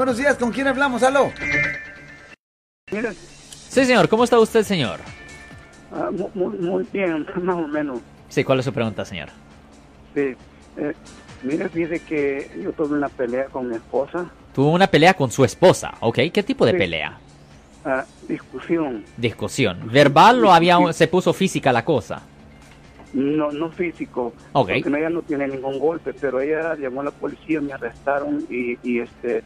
Buenos días, ¿con quién hablamos? ¡Aló! Sí, señor. ¿Cómo está usted, señor? Ah, mu- muy, muy bien, más o menos. Sí, ¿cuál es su pregunta, señor? Sí. Eh, mire, fíjese que yo tuve una pelea con mi esposa, Tuvo una pelea con su esposa, ¿ok? ¿Qué tipo de Sí. pelea? ah, discusión, Discusión. ¿Verbal o había un- se puso física la cosa? no no físico, Ok. porque ella no tiene ningún golpe, pero ella llamó a la policía, me arrestaron y, y este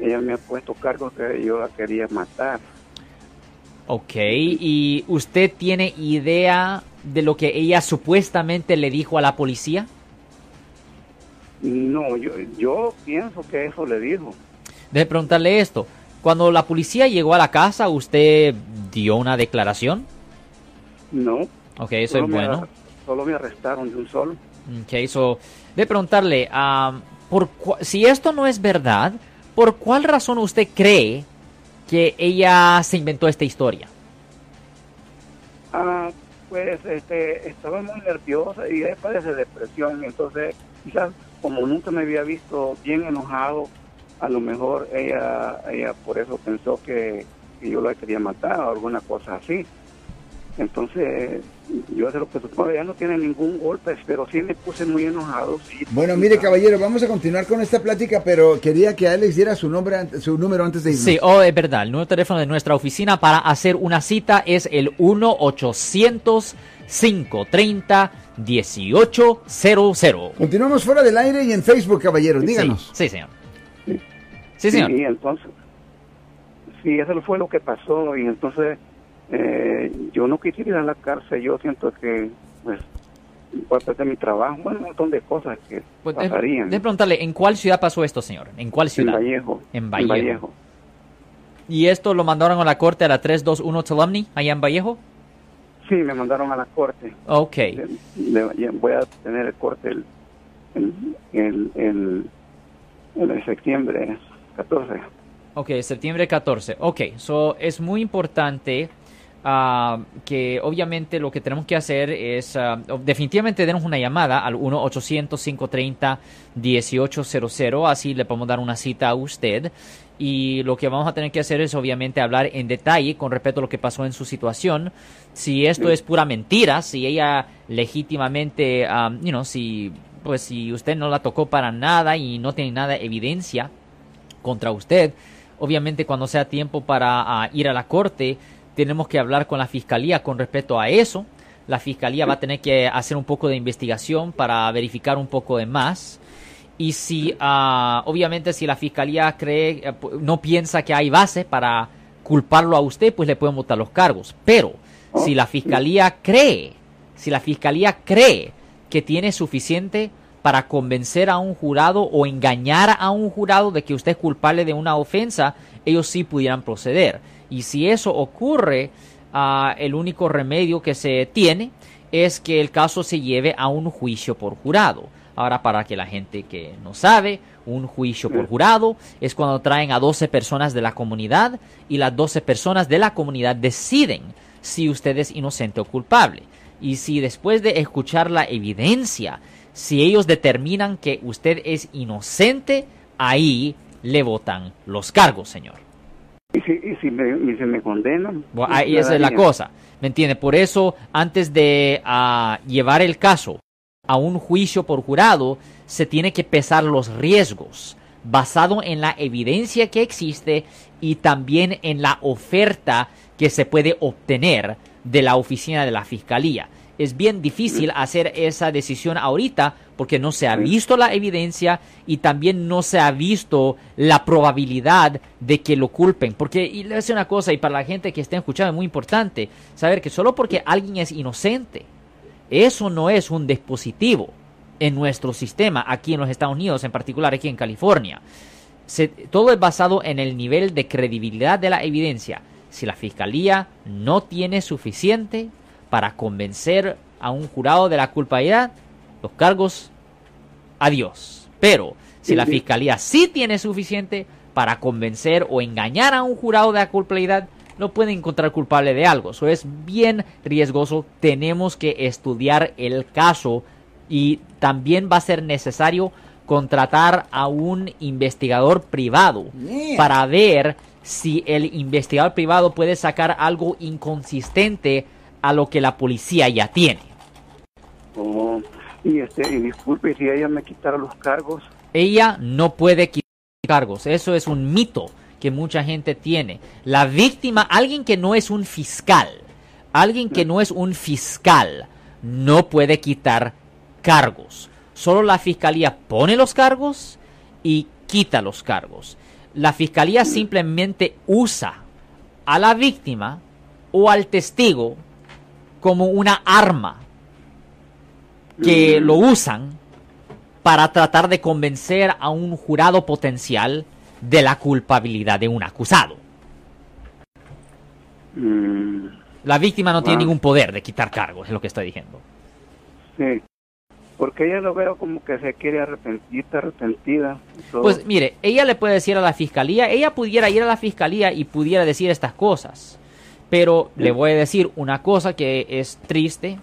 ella me ha puesto cargos que yo la quería matar. Ok. ¿Y usted tiene idea de lo que ella supuestamente le dijo a la policía? No, yo, yo pienso que eso le dijo. Deje preguntarle esto. Cuando la policía llegó a la casa, ¿usted dio una declaración? No. Ok, eso solo es me bueno. arre- solo me arrestaron de un solo. Ok, so, de preguntarle, ah, por si esto no es verdad, ¿por cuál razón usted cree que ella se inventó esta historia? Ah, pues este, estaba muy nerviosa y ella padece depresión, entonces quizás como nunca me había visto bien enojado, a lo mejor ella, ella por eso pensó que yo la quería matar o alguna cosa así. Entonces, yo sé lo que supongo, ella no tiene ningún golpe, pero sí me puse muy enojado. sí. Bueno, mire, caballero, vamos a continuar con esta plática, pero quería que Alex diera su nombre, su número antes de irnos. Sí, oh, es verdad. El número de teléfono de nuestra oficina para hacer una cita es el 1-800-530-1800. Continuamos fuera del aire y en Facebook, caballero, díganos. Sí, sí, señor. Sí, señor. Y entonces, sí, eso fue lo que pasó y entonces eh, yo no quisiera ir a la cárcel, yo siento que pues a perder mi trabajo, bueno, un montón de cosas que Pues, pasarían. de preguntarle, ¿en cuál ciudad pasó esto, señor? ¿En cuál en ciudad? Vallejo. En Vallejo. ¿Y esto lo mandaron a la corte a la 321 Tulumni, allá en Vallejo? Sí, me mandaron a la corte. Ok. De- de- voy a tener el corte el, el, el, el- el septiembre 14. Ok, septiembre 14. Ok, so es muy importante ah, que obviamente lo que tenemos que hacer es ah, definitivamente denos una llamada al 1-800-530-1800, así le podemos dar una cita a usted. Y lo que vamos a tener que hacer es obviamente hablar en detalle con respecto a lo que pasó en su situación. Si esto es pura mentira, si ella legítimamente, ah, you know, si, pues si usted no la tocó para nada y no tiene nada de evidencia, contra usted. Obviamente cuando sea tiempo para ir a la corte, tenemos que hablar con la fiscalía con respecto a eso. La fiscalía va a tener que hacer un poco de investigación para verificar un poco de más. Y si, ah, obviamente, si la fiscalía cree, eh, no piensa que hay base para culparlo a usted, pues le pueden botar los cargos. Pero si la fiscalía cree, si la fiscalía cree que tiene suficiente para convencer a un jurado o engañar a un jurado de que usted es culpable de una ofensa, ellos sí pudieran proceder. Y si eso ocurre, ah, el único remedio que se tiene es que el caso se lleve a un juicio por jurado. Ahora, para que la gente que no sabe, un juicio por jurado es cuando traen a 12 personas de la comunidad y las 12 personas de la comunidad deciden si usted es inocente o culpable. Y si después de escuchar la evidencia, si ellos determinan que usted es inocente, ahí le votan los cargos, señor. Y si, y si, me, y si me condenan. Bueno, ahí esa es la cosa, ¿me entiende? Por eso, antes de ah, llevar el caso a un juicio por jurado, se tiene que pesar los riesgos basado en la evidencia que existe y también en la oferta que se puede obtener de la oficina de la fiscalía. Es bien difícil hacer esa decisión ahorita porque no se ha visto la evidencia y también no se ha visto la probabilidad de que lo culpen. Porque, y le una cosa, y para la gente que esté escuchando es muy importante saber que solo porque alguien es inocente, eso no es un dispositivo en nuestro sistema, aquí en los Estados Unidos, en particular aquí en California. Todo es basado en el nivel de credibilidad de la evidencia. Si la fiscalía no tiene suficiente para convencer a un jurado de la culpabilidad, los cargos, adiós. Pero si la fiscalía sí tiene suficiente para convencer o engañar a un jurado de la culpabilidad, no pueden encontrar culpable de algo. Eso es bien riesgoso. Tenemos que estudiar el caso y también va a ser necesario contratar a un investigador privado Yeah. para ver si el investigador privado puede sacar algo inconsistente a lo que la policía ya tiene. Oh, y este, y disculpe si ella me quitara los cargos. Ella no puede quitar cargos. Eso es un mito que mucha gente tiene. La víctima, alguien que no es un fiscal, alguien que no es un fiscal, no puede quitar cargos. Solo la fiscalía pone los cargos y quita los cargos. La fiscalía simplemente usa a la víctima o al testigo como una arma que lo usan para tratar de convencer a un jurado potencial de la culpabilidad de un acusado. Mm, La víctima no tiene Wow. ningún poder de quitar cargos, es lo que estoy diciendo. sí. Porque ella lo veo como que se quiere arrepentir, arrepentida. todo. Pues mire, ella le puede decir a la fiscalía, ella pudiera ir a la fiscalía y pudiera decir estas cosas. Pero le voy a decir una cosa que es triste,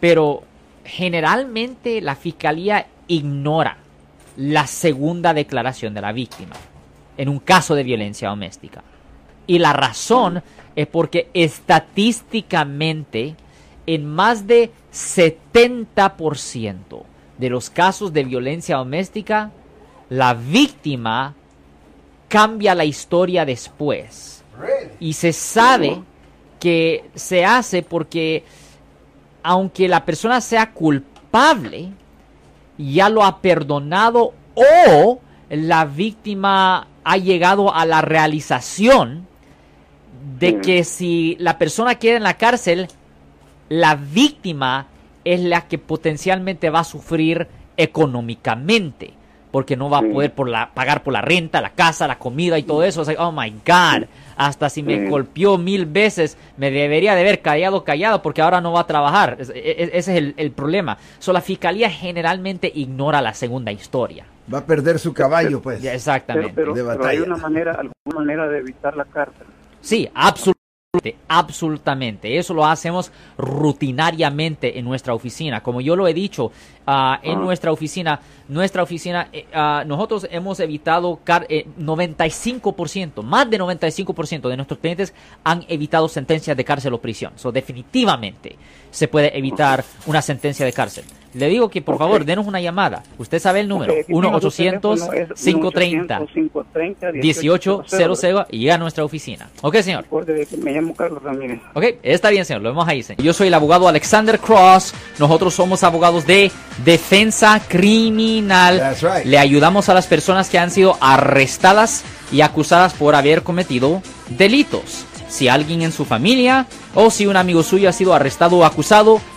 pero generalmente la fiscalía ignora la segunda declaración de la víctima en un caso de violencia doméstica. Y la razón es porque estadísticamente en más de 70% de los casos de violencia doméstica, la víctima cambia la historia después. Y se sabe que se hace porque aunque la persona sea culpable, ya lo ha perdonado o la víctima ha llegado a la realización de Sí. que si la persona queda en la cárcel, la víctima es la que potencialmente va a sufrir económicamente, porque no va a poder por la, pagar por la renta, la casa, la comida y todo eso. O sea, oh my God, hasta si me golpeó mil veces, me debería de haber callado, callado, porque ahora no va a trabajar. Es- ese es el, el problema. So, la fiscalía generalmente ignora la segunda historia. Va a perder su caballo, pues. Ya, pero, exactamente. de pero, pero hay una manera, alguna manera de evitar la cárcel. Sí, absolutamente, absolutamente. Eso lo hacemos rutinariamente en nuestra oficina. Como yo lo he dicho, ah, en nuestra oficina, nuestra oficina, ah, nosotros hemos evitado car- eh, 95%, más de 95% de nuestros clientes han evitado sentencias de cárcel o prisión. So, definitivamente se puede evitar una sentencia de cárcel. Le digo que por favor, denos una llamada. Usted sabe el número, Ok, aquí tengo su 1-800-530. teléfono, es 1-800-530-1800. 1800 y llega a nuestra oficina. Ok, señor. Me llamo Carlos Ramírez. Ok, está bien, señor. Lo vemos ahí, señor. Yo soy el abogado Alexander Cross. Nosotros somos abogados de defensa criminal. That's right. Le ayudamos a las personas que han sido arrestadas y acusadas por haber cometido delitos. Si alguien en su familia o si un amigo suyo ha sido arrestado o acusado,